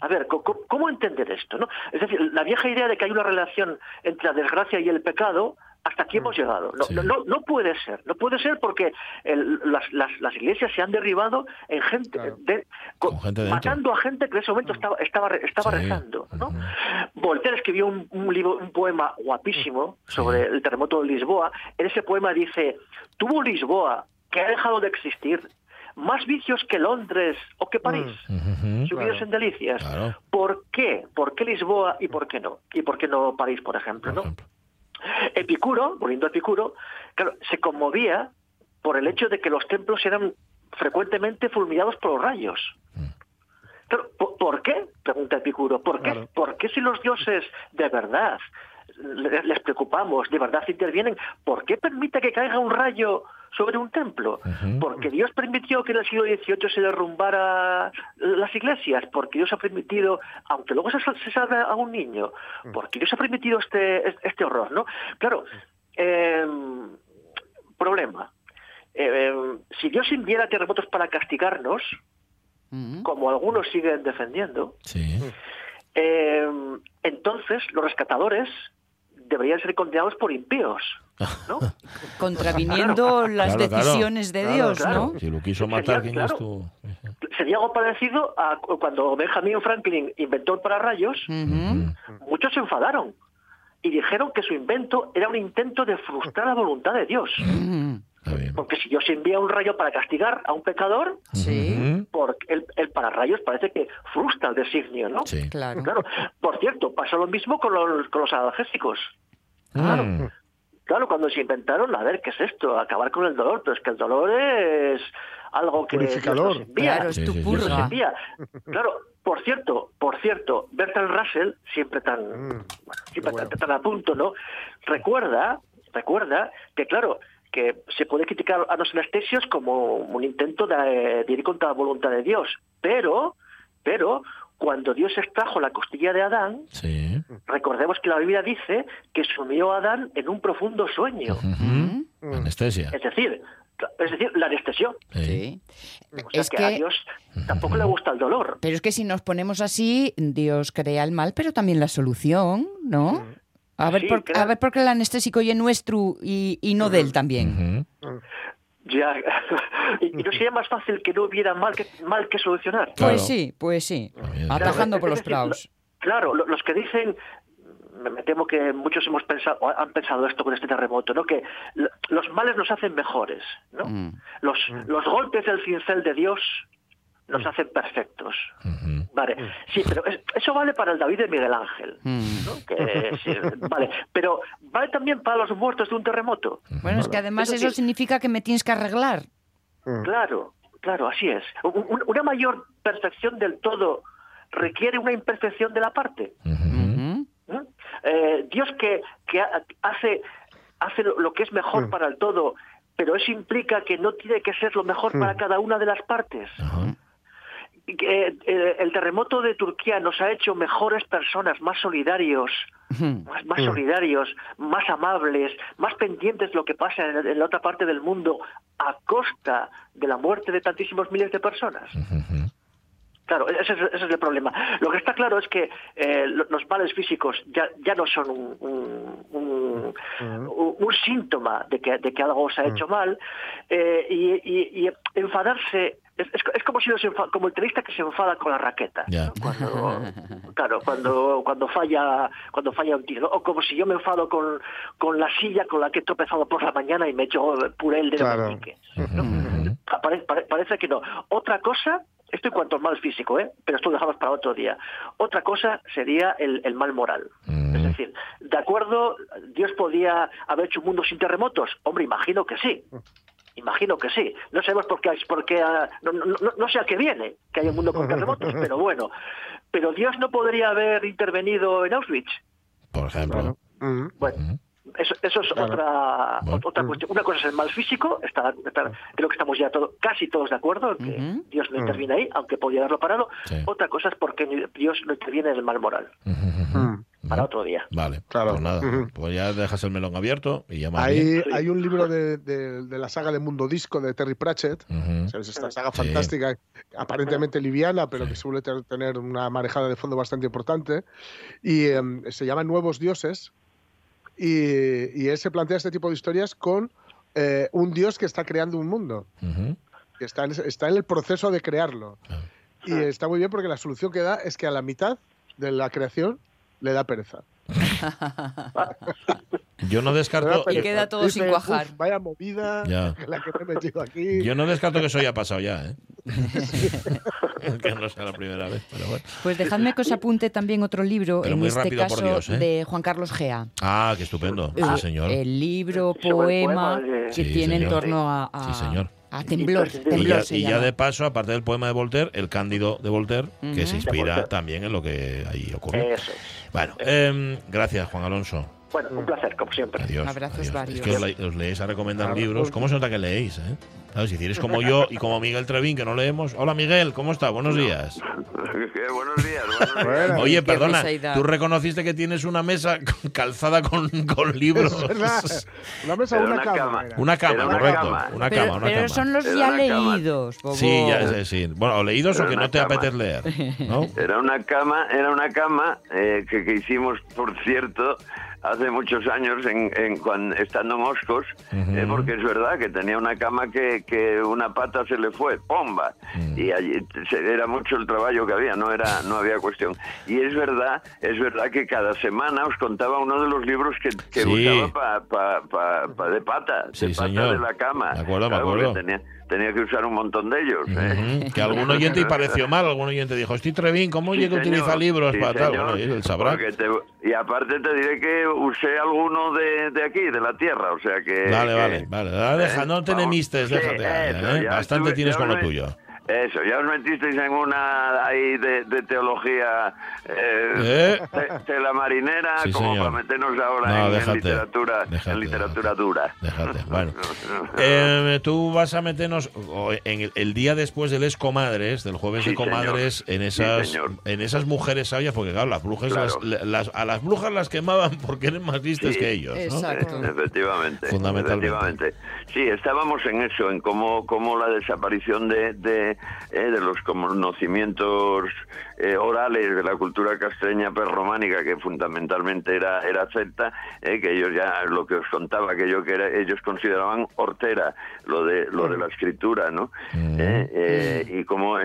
A ver, ¿cómo entender esto? No? Es decir, la vieja idea de que hay una relación entre la desgracia y el pecado, hasta aquí hemos llegado. No, Sí. no, no, no puede ser, no puede ser porque el- las, las, las iglesias se han derribado en gente, Claro. de- Con gente matando a gente que en ese momento estaba, estaba, re- estaba Sí. rezando. Voltaire escribió un, un libro, un poema guapísimo sobre el terremoto de Lisboa. En ese poema dice, tuvo Lisboa, que ha dejado de existir, más vicios que Londres o que París Ujú. subidos Claro. en delicias. Claro. ¿Por qué? ¿Por qué Lisboa y por qué no? ¿Y por qué no París, por ejemplo? Por ¿no? ejemplo. Epicuro, volviendo a Epicuro, claro, se conmovía por el hecho de que los templos eran frecuentemente fulminados por los rayos. Claro, ¿por, qué? Pregunta Epicuro. ¿Por qué? Claro. ¿Por qué si los dioses de verdad le- les preocupamos, de verdad intervienen, ¿por qué permite que caiga un rayo sobre un templo? Porque Dios permitió que en el siglo XVIII se derrumbara las iglesias, porque Dios ha permitido, aunque luego se, se salve a un niño, porque Dios ha permitido este, este horror, ¿no? Claro, eh, problema. Eh, si Dios enviara terremotos para castigarnos, Mm, como algunos siguen defendiendo, Sí. eh, entonces los rescatadores deberían ser condenados por impíos, ¿no? Contraviniendo las Claro, claro. decisiones de Claro, Dios, claro. ¿no? Si lo quiso Sería, matar, ¿quién claro. es tú? Sería algo parecido a cu- cuando Benjamin Franklin inventó el pararrayos, muchos se enfadaron y dijeron que su invento era un intento de frustrar la voluntad de Dios. Porque si Dios envía un rayo para castigar a un pecador, Sí, porque el, el pararrayos parece que frustra el designio, ¿no? Sí. claro. Claro. Por cierto, pasa lo mismo con los, con los analgésicos. Mm. Claro, cuando se inventaron, a ver, ¿qué es esto? Acabar con el dolor, pero es que el dolor es algo que nos envía. Claro, es Sí, tu sí, sí, Dios nos purga. envía. Claro, por cierto, por cierto, Bertrand Russell, siempre tan, Mm, bueno, siempre bueno. tan, tan a punto, ¿no? Recuerda, recuerda que, claro, que se puede criticar a los anestesios como un intento de, de ir contra la voluntad de Dios, pero, pero, cuando Dios extrajo la costilla de Adán, Sí. recordemos que la Biblia dice que sumió a Adán en un profundo sueño. Mm. Anestesia. Es decir, es decir, la anestesió. Sí. O sea Es que, a que, Dios tampoco le gusta el dolor. pero es que si nos ponemos así, Dios crea el mal, pero también la solución, ¿no? A ver, Sí, por, crea- a ver por qué el anestésico es nuestro y, y no de él también. Ujú. Ya. y, y no sería más fácil que no hubiera mal que, mal que solucionar. Claro. Pues sí, pues sí. Atajando Claro, por los decir, praos. Claro, lo- los que dicen, me temo que muchos hemos pensado, han pensado esto con este terremoto, ¿no? Que los males nos hacen mejores, ¿no? Mm. Los, los golpes del cincel de Dios nos hacen perfectos. Vale, sí, pero es- eso vale para el David de Miguel Ángel. Mm. ¿no? Que sí, vale, pero vale también para los muertos de un terremoto. Bueno, es que además Es eso significa que me tienes que arreglar. Mm. Claro, claro, así es. Un- un- Una mayor perfección del todo requiere una imperfección de la parte. Eh, Dios que, que ha- hace, hace lo que es mejor Mm. para el todo, pero eso implica que no tiene que ser lo mejor para cada una de las partes. Que, eh, el terremoto de Turquía nos ha hecho mejores personas, más solidarios, más, más solidarios, más amables, más pendientes de lo que pasa en, en la otra parte del mundo a costa de la muerte de tantísimos miles de personas. Claro, ese es, ese es el problema. Lo que está claro es que eh, lo- los males físicos ya, ya no son un, un- un- un- síntoma de que, de que algo se ha hecho mal eh, y, y- y enfadarse es, es- es como si nos enfa- como el tenista que se enfada con la raqueta Ya. ¿no? cuando claro cuando cuando falla cuando falla un tiro ¿no? o como si yo me enfado con, con la silla con la que he tropezado por la mañana y me echo puré el dedo Claro. ¿no? Pare- pare- parece que no. Otra cosa, esto en cuanto al mal físico, ¿eh? pero esto lo dejamos para otro día. Otra cosa sería el, el mal moral. Mm. Es decir, ¿de acuerdo? ¿Dios podía haber hecho un mundo sin terremotos? Hombre, imagino que sí. Imagino que sí. No sabemos por qué, por qué ah, no, no, no- sé a qué viene que haya un mundo con terremotos, pero bueno. Pero Dios no podría haber intervenido en Auschwitz. Por ejemplo. Mm. Bueno, eso, eso es Claro. otra Bueno. otra cuestión. Una cosa es el mal físico, está, está- creo que estamos ya todo, casi todos de acuerdo en que. Dios no interviene ahí, aunque podría haberlo parado. Sí. Otra cosa es porque ni- Dios no interviene en el mal moral. Ujú. Para otro día. Vale, Claro. pues nada, pues ya dejas el melón abierto y ya más bien. Hay, hay un libro de, de- de la saga de Mundo Disco de Terry Pratchett. Ujú. ¿sabes? Esta saga Sí. fantástica, aparentemente liviana, pero Sí. que suele tener una marejada de fondo bastante importante. Y em, se llama Nuevos Dioses. Y, y él se plantea este tipo de historias con eh, un dios que está creando un mundo. Que está en, está en el proceso de crearlo. Claro. Y está muy bien porque la solución que da es que a la mitad de la creación le da pereza. Yo no descarto. pereza. queda todo sin cuajar. "Uf, vaya movida Ya. la que me he metido aquí. Yo no descarto que eso haya pasado ya, ¿eh? que no sea la primera vez, pero bueno. Pues dejadme que os apunte también otro libro, Pero en muy este rápido, caso Dios, ¿eh? de Juan Carlos Gea. Ah, qué estupendo. Eh, Sí, señor. El libro, poema, poema de- que Sí, tiene en torno a, a- Sí, señor. A temblor. Y- Y temblor ya, se y ya de paso, aparte del poema de Voltaire, el Cándido de Voltaire, que se inspira también en lo que ahí ocurrió. Eso es. Bueno, em, gracias, Juan Alonso. Bueno, un placer, como siempre. Adiós. Abrazos adiós. varios. Es que os, le- os leéis a recomendar Abrazos. libros. ¿Cómo se nota que leéis? Eh? Claro, si eres como yo y como Miguel Trevín, que no leemos. Hola, Miguel, ¿cómo está? Buenos días. ¿Qué? Buenos días, buenos días. Oye, Qué perdona, tú reconociste que tienes una mesa calzada con, con libros. Una mesa o una, una cama. Una cama, correcto. cama. Una pero cama, una pero cama. son los ya leídos. Sí, ya sé, sí. Bueno, o leídos o que no te cama. apetece leer, ¿no? Era una cama, era una cama eh, que, que hicimos, por cierto, hace muchos años, en, en cuan- estando en Oscos, eh, porque es verdad que tenía una cama que, que una pata se le fue, ¡pomba! Mm. Y allí se- era mucho el trabajo que había, no era no había cuestión. Y es verdad, es verdad que cada semana os contaba uno de los libros que, que Sí. usaba pa, pa- pa- pa de pata, Sí, de pata señor. de la cama. De acuerdo, me acuerdo. Tenía, tenía que usar un montón de ellos. ¿eh? Que algún oyente y pareció mal, algún oyente dijo, estoy Trevín, ¿cómo Sí, llega a utilizar señor, libros sí, para tal? Bueno, él sabrá. te- y aparte te diré que usé alguno de, de aquí, de la tierra, o sea que... Vale, que- vale, vale. Ahora deja, ¿eh? no te enemistes, déjate. eso, ¿eh? Bastante estuve- tienes con lo me- tuyo. Eso, ya os metisteis en una ahí de, de teología eh, ¿Eh? te- tela marinera, Sí, como señor. para meternos ahora No, en- literatura, déjate, en literatura dura. Déjate, bueno. Eh, tú vas a meternos en el, el día después del Es Comadres, del jueves Sí, de Comadres, señor. en esas en esas mujeres sabias, porque claro, las brujas Claro. las- las- a las brujas las quemaban porque eran más listas Sí, que ellos, ¿no? Exacto. Efectivamente, Fundamentalmente. efectivamente. Sí, estábamos en eso, en cómo, cómo la desaparición de, de, eh, de los conocimientos eh, orales de la cultura castreña prerrománica, que fundamentalmente era, era celta, eh, que ellos ya, lo que os contaba, que, yo, que era- ellos consideraban hortera, lo de, lo de la escritura, ¿no? Eh, eh, y como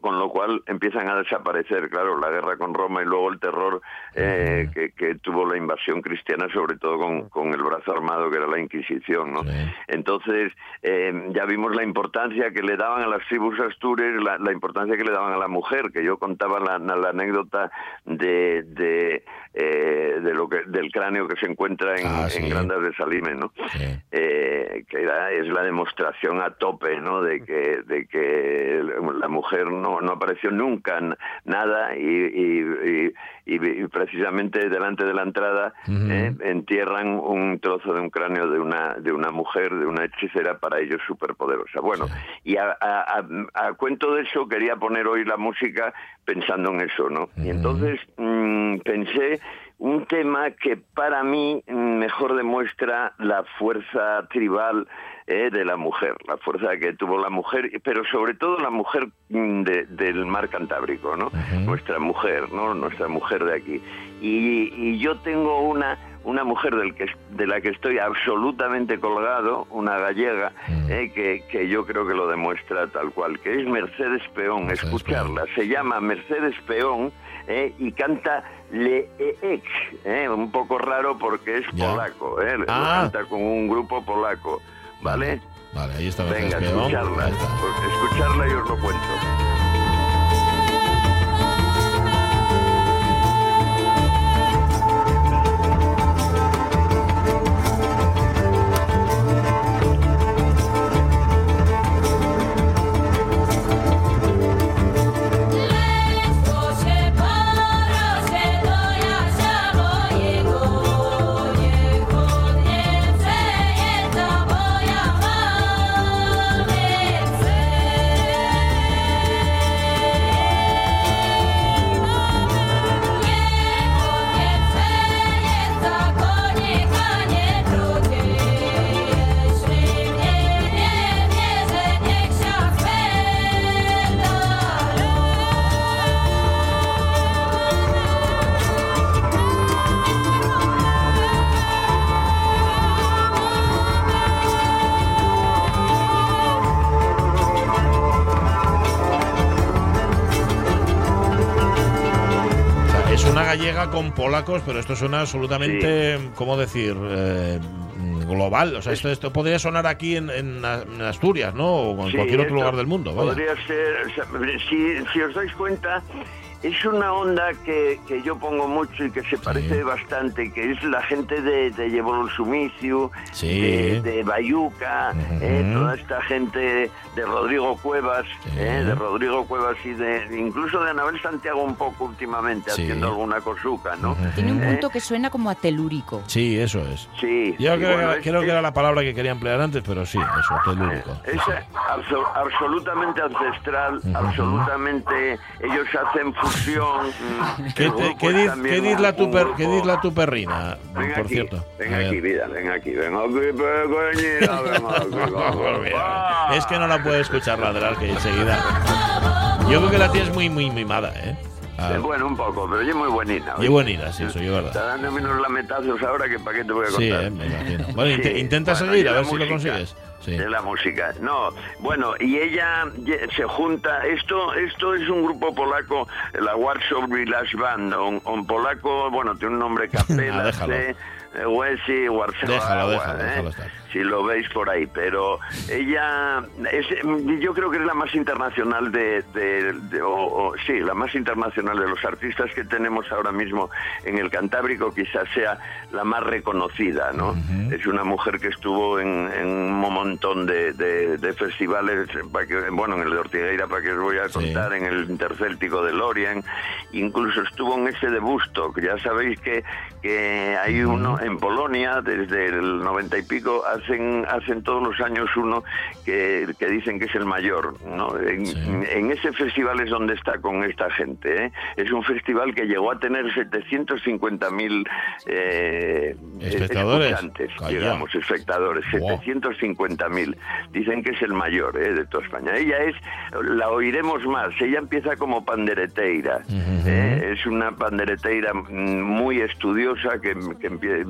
con lo cual empiezan a desaparecer, claro, la guerra con Roma y luego el terror eh, que, que tuvo la invasión cristiana, sobre todo con, con el brazo armado que era la Inquisición, ¿no? Entonces, ya vimos la importancia que le daban a las tribus astures, la, la importancia que le daban a la mujer, que yo contaba la, la anécdota de, de, eh, de lo que, del cráneo que se encuentra en, Ah, sí. en Grandas de Salime, ¿no? Sí. Eh, que era- es la demostración a tope, ¿no? De que, de que la mujer no, no apareció nunca nada y, y- y- y- precisamente delante de la entrada eh, entierran un trozo de un cráneo de una de una mujer, de una hechicera para ellos superpoderosa. Bueno, y a, a- a- a cuento de eso quería poner hoy la música pensando en eso, ¿no? Y entonces mm, pensé un tema que para mí mm, mejor demuestra la fuerza tribal eh, de la mujer, la fuerza que tuvo la mujer, pero sobre todo la mujer mm, de- del mar Cantábrico, ¿no? Nuestra mujer, ¿no? Nuestra mujer de aquí. Y, y yo tengo una una mujer del que, de la que estoy absolutamente colgado, una gallega, eh, que, que yo creo que lo demuestra tal cual, que es Mercedes Peón, Mercedes escucharla. Se llama Mercedes Peón eh, y canta Le Ex, eh, un poco raro porque es Ya. polaco, eh, Ah. canta con un grupo polaco, ¿vale? Vale, ahí está Venga, escucharla, escucharla y os lo cuento. Gallega con polacos, pero esto suena absolutamente, ¿cómo decir? Eh, global. O sea, esto, esto podría sonar aquí en, en Asturias, ¿no? O en Sí, cualquier otro lugar del mundo. vaya. Podría ser, o sea, si, si os dais cuenta, es una onda que, que yo pongo mucho y que se parece bastante, que es la gente de, de Llevolo Sumicio, Sí. de, de Bayuca, Ujú. eh, toda esta gente de Rodrigo Cuevas, Sí. eh, de Rodrigo Cuevas y de incluso de Anabel Santiago un poco últimamente, Sí. haciendo alguna cosuca, ¿no? Ujú. Tiene un ¿Eh? punto que suena como a telúrico. Sí, eso es. Sí. Yo creo, bueno, que, es- creo que es- era la palabra que quería emplear antes, pero sí, eso, telúrico. Es abso- absolutamente ancestral, absolutamente. Ellos hacen mm, ¿Qué, el te- grupo qué es diz- también qué diz un- la tu per- qué diz la tu perrina, Ven por aquí, cierto? ven aquí, vida, ven aquí, ven aquí, ven aquí, Ah. es que no la puede escuchar ladrar que enseguida. Yo creo que la tía es muy, muy mimada, ¿eh? Ah, Eh, Bueno, un poco, pero yo muy buenina. y buenina, sí, eso es verdad. Está dando unos lametazos ahora que para qué te voy a Sí, contar. eh, me imagino. Bueno, Sí, intenta bueno, y a ver si lo música. consigues. Sí. de la música. No, bueno, y ella se junta, esto esto es un grupo polaco, la Warsaw Village Band, un, un polaco, bueno, tiene un nombre capela, déjalo. Eh, Huesi, Warsaw, Déjalo, déjalo, eh, déjalo estar. si lo veis por ahí, pero ella es, yo creo que es la más internacional de, de- de- o- o- sí, la más internacional de los artistas que tenemos ahora mismo en el Cantábrico, quizás sea la más reconocida, ¿no? Es una mujer que estuvo en, en un montón de, de- de festivales, para que- bueno, en el de Ortigueira, para que os voy a Sí. contar, en el Intercéltico de Lorient, incluso estuvo en ese de Bustock, ya sabéis que, que hay uno en Polonia, desde el 90 y pico, hacen, hacen todos los años uno que, que dicen que es el mayor, ¿no? En, Sí. en ese festival es donde está con esta gente, ¿eh? Es un festival que llegó a tener 750.000 eh, Espectadores. escuchantes, Calla. digamos, espectadores, Wow. 750.000. Dicen que es el mayor ¿eh? de toda España. Ella es, la oiremos más, ella empieza como pandereteira. ¿eh? Es una pandereteira mm, muy estudiosa que, que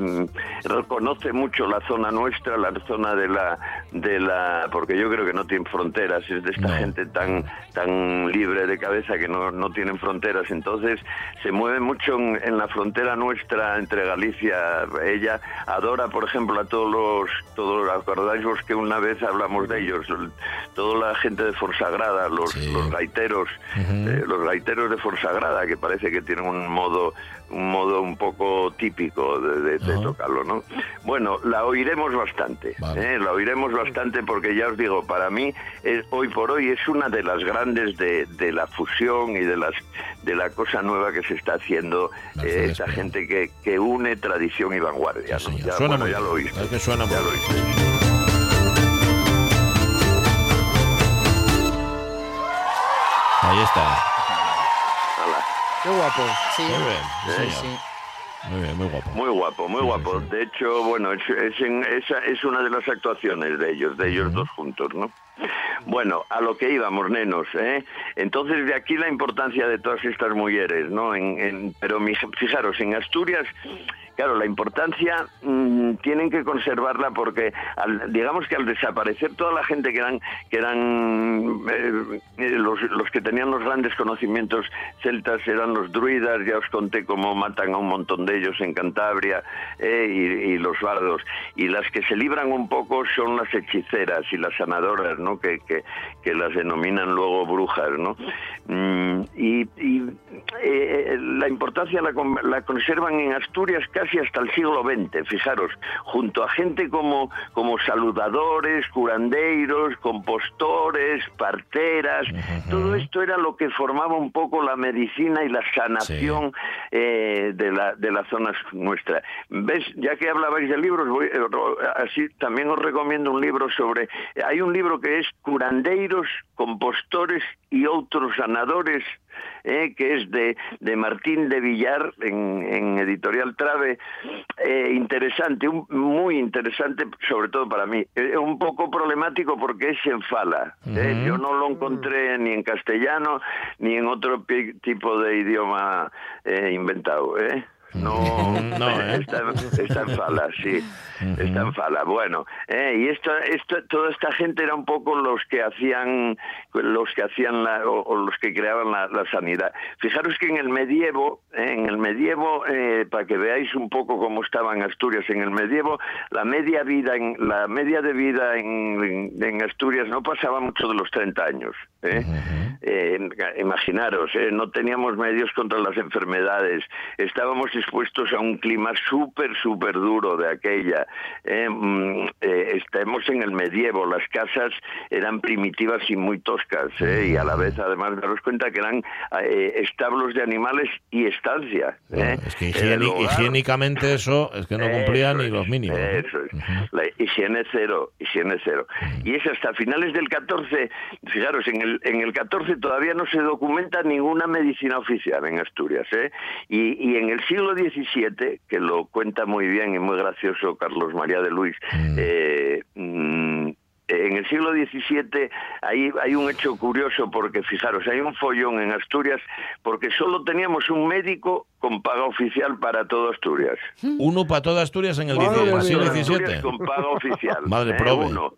mm, reconoce mucho la zona nuestra, la zona de la, de la, porque yo creo que no tiene fronteras, es de esta No. gente tan, tan libre de cabeza que no, no tienen fronteras. Entonces se mueve mucho en, en la frontera nuestra entre Galicia. Ella adora, por ejemplo, a todos los, todos, acordáis vos que una vez hablamos de ellos, el- toda la gente de Forsagrada, los, Sí. los gaiteros, eh, los gaiteros de Forsagrada, que parece que tienen un modo un modo un poco típico de, de- de Ajá. tocarlo, ¿no? Bueno, la oiremos bastante, Vale. ¿eh? la oiremos bastante porque ya os digo, para mí es, hoy por hoy es una de las grandes de, de la fusión y de las de la cosa nueva que se está haciendo eh, esta gente que, que une tradición y vanguardia. Sí, ¿no? señor. Ya, Suena bueno, muy ya lo oíste. Es que suena muy ya lo oíste. Ahí está. Hala. Qué guapo. Sí, Muy bien, sí, sí, señor. sí. Muy bien, muy guapo. Muy guapo, muy Sí, guapo. sí. De hecho, bueno, es, es, en- esa es una de las actuaciones de ellos, de ellos dos juntos, ¿no? Bueno, a lo que íbamos, nenos, ¿eh? Entonces, de aquí la importancia de todas estas mujeres, ¿no? En, en- pero mi- fijaros, en Asturias, claro, la importancia mm, tienen que conservarla porque, al- digamos que al desaparecer toda la gente que eran, que eran eh, eh, los, los que tenían los grandes conocimientos celtas eran los druidas, ya os conté cómo matan a un montón de ellos en Cantabria, eh, y, los bardos. Y las que se libran un poco son las hechiceras y las sanadoras, ¿no? Que, que, que las denominan luego brujas, ¿no? Mm, y y, eh, la importancia la, la conservan en Asturias casi hasta el siglo XX, fijaros, junto a gente como, como saludadores, curandeiros, compostores, parteras, todo esto era lo que formaba un poco la medicina y la sanación eh, de, la, de la zona nuestra. ¿Ves? Ya que hablabais de libros, voy, eh, así también os recomiendo un libro sobre... Hay un libro que es Curandeiros, Compostores y otros sanadores, eh, que es de, de Martín de Villar en, en Editorial Trave. Eh, interesante, un- muy interesante, sobre todo para mí. Eh, un poco problemático porque es en fala. eh. Yo no lo encontré ni en castellano ni en otro tipo de idioma eh, inventado. ¿eh? No, No, ¿eh? está, está en fala, sí, está en fala. Bueno, eh, y esto, esto, toda esta gente era un poco los que hacían, los que hacían la, o, o los que creaban la, la sanidad. Fijaros que en el medievo, eh, en el medievo, eh, para que veáis un poco cómo estaban Asturias, en el medievo la media vida, en, la media de vida en, en- en Asturias no pasaba mucho de los 30 años. ¿Eh? Eh, imaginaros, ¿eh? no teníamos medios contra las enfermedades, estábamos expuestos a un clima súper, súper duro de aquella. Mm, estamos en el medievo, las casas eran primitivas y muy toscas, y a la vez, además, daros cuenta que eran establos de animales y estancia. Es que higiénicamente eso es que no cumplían eso ni los mínimos. Eso es. La higiene cero, higiene cero. Y es hasta finales del 14, fijaros, en el, en el 14 todavía no se documenta ninguna medicina oficial en Asturias. ¿eh? Y, y en el siglo XVII, que lo cuenta muy bien y muy gracioso Carlos María de Luis, eh, mm, en el siglo XVII hay, hay un hecho curioso porque, fijaros, hay un follón en Asturias porque solo teníamos un médico con paga oficial para todo Asturias. Uno para toda Asturias en el Madre 17, siglo XVII. con paga oficial. Madre ¿eh? prove. Uno.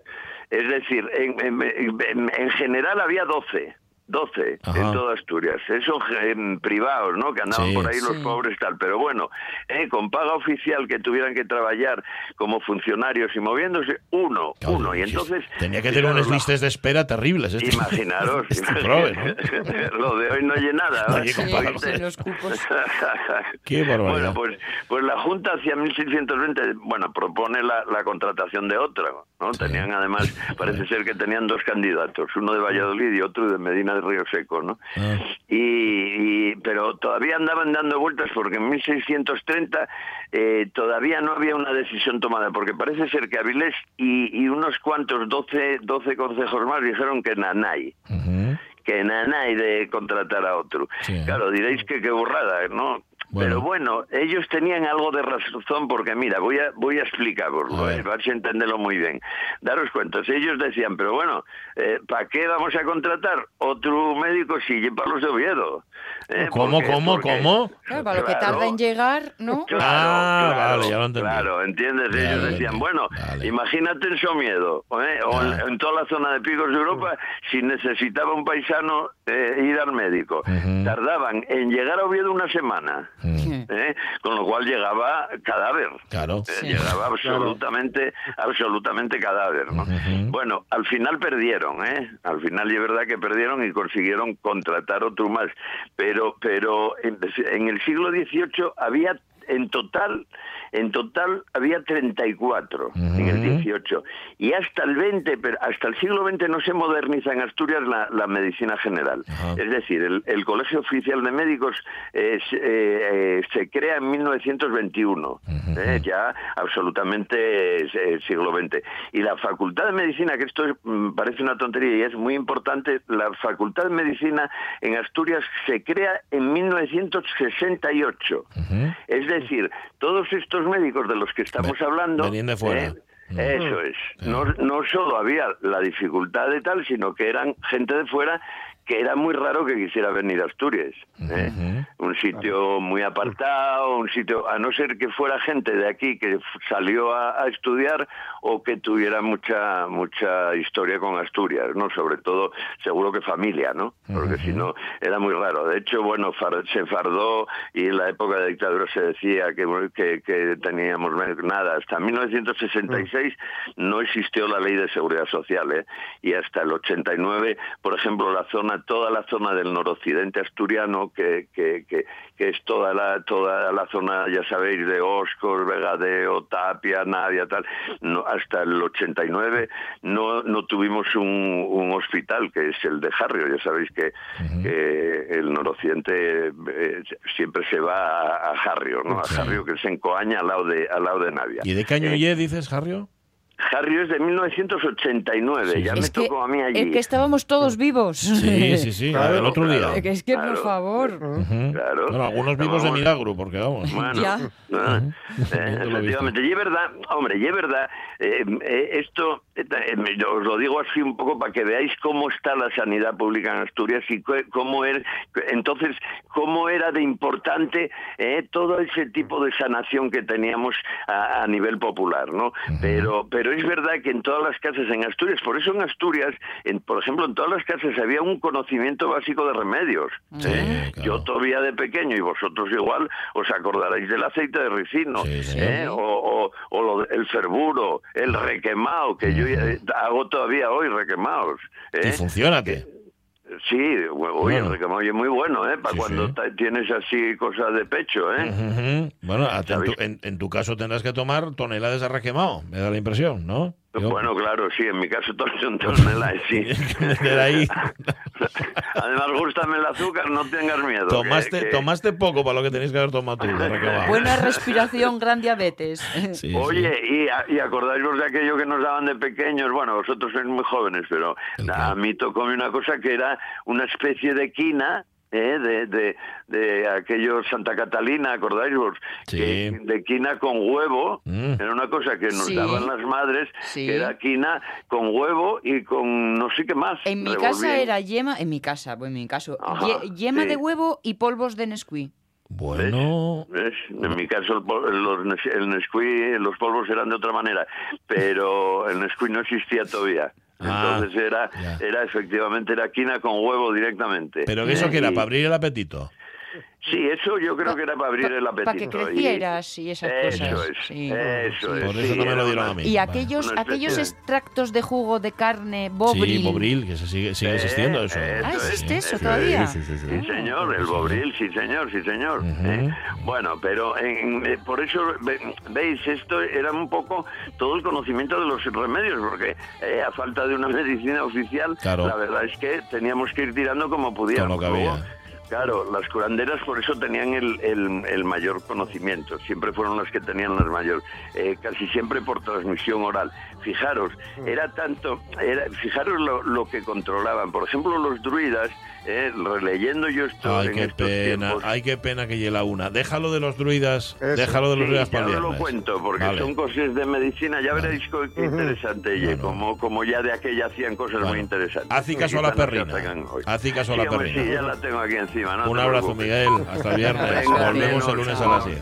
Es decir, en, en- en- en general había 12. 12 Ajá. en toda Asturias. Eso en privados, ¿no? Que andaban Sí. por ahí los Sí. pobres tal. Pero bueno, eh, con paga oficial que tuvieran que trabajar como funcionarios y moviéndose, uno, uno. Y entonces... Tenía que tener unas la- listas de espera terribles. este- Imaginaros, este prove, ¿no? lo de hoy no oye nada. Sí. Qué barbaridad. Bueno, pues, pues la Junta hacia 1620, bueno, propone la, la contratación de otra, ¿no? Tenían además, parece ser que tenían dos candidatos, uno de Valladolid y otro de Medina del Río Seco, ¿no? Ah. Y, y- pero todavía andaban dando vueltas porque en 1630 eh, todavía no había una decisión tomada, porque parece ser que Avilés y, y unos cuantos, 12, 12 consejos más, dijeron que Nanay Ujú. que nanay de contratar a otro. Sí. Claro, diréis que qué burrada, ¿no? Bueno. Pero bueno, ellos tenían algo de razón porque mira, voy a voy a explicaroslo, A eh, a entenderlo muy bien. Daros cuenta, si ellos decían, pero bueno, eh, ¿para qué vamos a contratar otro médico si lleva los de Oviedo? Eh, ¿Cómo, porque- cómo, porque- cómo? Claro, para lo que Claro. tarda en llegar, ¿no? Claro, Ah, claro, vale, ya lo entendí. Claro, ¿entiendes? Ya Ellos lo decían, bueno, Vale. imagínate en Somiedo, ¿eh? o en, Ah. en toda la zona de Picos de Europa, si necesitaba un paisano eh, ir al médico. Tardaban en llegar a Oviedo una semana, ¿eh? con lo cual llegaba cadáver. Claro. Eh, Sí. Llegaba absolutamente, absolutamente cadáver. ¿no? Bueno, al final perdieron, ¿eh? Al final es verdad que perdieron y consiguieron contratar otro más. Pero, pero en, en el siglo XVIII había en total, en total había 34 en el Ujú. 18 y hasta el 20, pero hasta el siglo XX no se moderniza en Asturias la, la medicina general. Es decir, el, el Colegio Oficial de Médicos eh, se, eh, eh, se crea en 1921, eh, ya absolutamente es, siglo XX. Y la Facultad de Medicina, que esto es, mm, parece una tontería y es muy importante, la Facultad de Medicina en Asturias se crea en 1968. Ujú. Es decir, todos estos médicos de los que estamos hablando... venían de fuera. ¿eh? Mm. Eso es. No, no solo había la dificultad de tal, sino que eran gente de fuera que era muy raro que quisiera venir a Asturias. ¿eh? Un sitio muy apartado, un sitio, a no ser que fuera gente de aquí que salió a, a estudiar o que tuviera mucha mucha historia con Asturias, ¿no? Sobre todo, seguro que familia, ¿no? Porque si no, era muy raro. De hecho, bueno, far- se fardó y en la época de dictadura se decía que, que, que teníamos nada. Hasta 1966 no existió la ley de seguridad social, ¿eh? Y hasta el 89, por ejemplo, la zona, toda la zona del noroccidente asturiano, que, que, que, que es toda la, toda la zona, ya sabéis, de Oscos, Vegadeo, Tapia, Nadia, tal, no, hasta el 89 no, no tuvimos un, un hospital, que es el de Jarrio, ya sabéis que, que el noroccidente eh, siempre se va a, a Jarrio, ¿no? A. Jarrio, que es en Coaña, al lado de, al lado de Navia. ¿Y de qué año Eh, dices, Jarrio? Jarrio es de 1989, Sí, ya me que, tocó a mí allí. es que estábamos todos vivos. Sí, sí, sí, Claro, el otro claro. día. Que es que, por Claro. favor. Ujú. Claro. Bueno, algunos vivos de milagro, porque vamos. Bueno, Ya. ah, eh, efectivamente, y es verdad, hombre, y es verdad, eh, eh, esto, eh, eh, os lo digo así un poco para que veáis cómo está la sanidad pública en Asturias y cómo era, entonces, cómo era de importante eh, todo ese tipo de sanación que teníamos a, a nivel popular, ¿no? Pero, pero es verdad que en todas las casas en Asturias, por eso en Asturias, en, por ejemplo, en todas las casas había un conocimiento básico de remedios. Sí, ¿eh? claro. Yo todavía de pequeño y vosotros igual os acordaréis del aceite de ricino Sí, sí. ¿eh? o, o- o lo el ferburo, el requemado, que yo eh, hago todavía hoy requemados. ¿eh? Y funcionate. Sí, oye, el es muy bueno, ¿eh? Para Sí, cuando sí. tienes así cosas de pecho, ¿eh? Bueno, en tu, en- en tu caso tendrás que tomar toneladas de requemado, me da la impresión, ¿no? Yo- Bueno, claro, sí, en mi caso todo son toneladas, sí. De ahí. Además, gústame el azúcar, no tengas miedo. Tomaste, que- tomaste poco para lo que tenías que haber tomado tú. Buena respiración, gran diabetes. Sí, sí. Oye, y, a- y acordáisvos de aquello que nos daban de pequeños, bueno, vosotros sois muy jóvenes, pero ¿El a mí tocó una cosa que era una especie de quina, ¿eh? de, de, de aquello Santa Catalina, acordáis vos? Sí. Que- de quina con huevo, Mm. era una cosa que nos Sí. daban las madres, Sí. que era quina con huevo y con no sé qué más. En mi casa era yema, en mi casa, bueno, en mi caso, Ajá, ye- yema sí. de huevo y polvos de Nesquik. Bueno, ¿Ves? En mi caso el, los, Nes- el Nesquik, los polvos eran de otra manera, pero el Nesquik no existía todavía. Ah, Entonces era, ya. era efectivamente era quina con huevo directamente. pero eso que era Y- para abrir el apetito. Sí, eso yo creo que era para abrir el apetito. Para que y- crecieras y esas Eso cosas. es, sí. eso es. Por eso sí, no me lo dieron a mí. Y Vale. aquellos, aquellos extractos de jugo de carne bobril. Sí, Bobril, que se sigue, sigue Eh, existiendo eso. eso Ah, ¿existe es, eso todavía? Sí, sí, sí, Sí, sí. señor, el Bobril, sí, señor, sí, señor. Eh, Bueno, pero en- eh, por eso, ve- veis, esto era un poco todo el conocimiento de los remedios, porque eh, a falta de una medicina oficial, Claro. la verdad es que teníamos que ir tirando como pudiéramos. Con lo que había. Claro, las curanderas por eso tenían el, el- el mayor conocimiento, siempre fueron las que tenían las mayor, eh, casi siempre por transmisión oral. Fijaros, era tanto, era, fijaros lo, lo que controlaban. Por ejemplo, los druidas, eh, releyendo yo esto Ay, en qué estos pena, tiempos, ay, qué pena que llegue la una. Déjalo de los druidas, Eso. déjalo de los Sí, druidas para el os lo cuento, porque Vale. son cosas de medicina, ya veréis qué interesante, Bueno. como, como ya de aquella hacían cosas Bueno. muy interesantes. Haz caso a la no perrina. Haz caso a la perrina. Sí, ya la tengo aquí encima. no Un te abrazo, preocupes. Miguel. Hasta el viernes. Venga, Volvemos el lunes a las 10.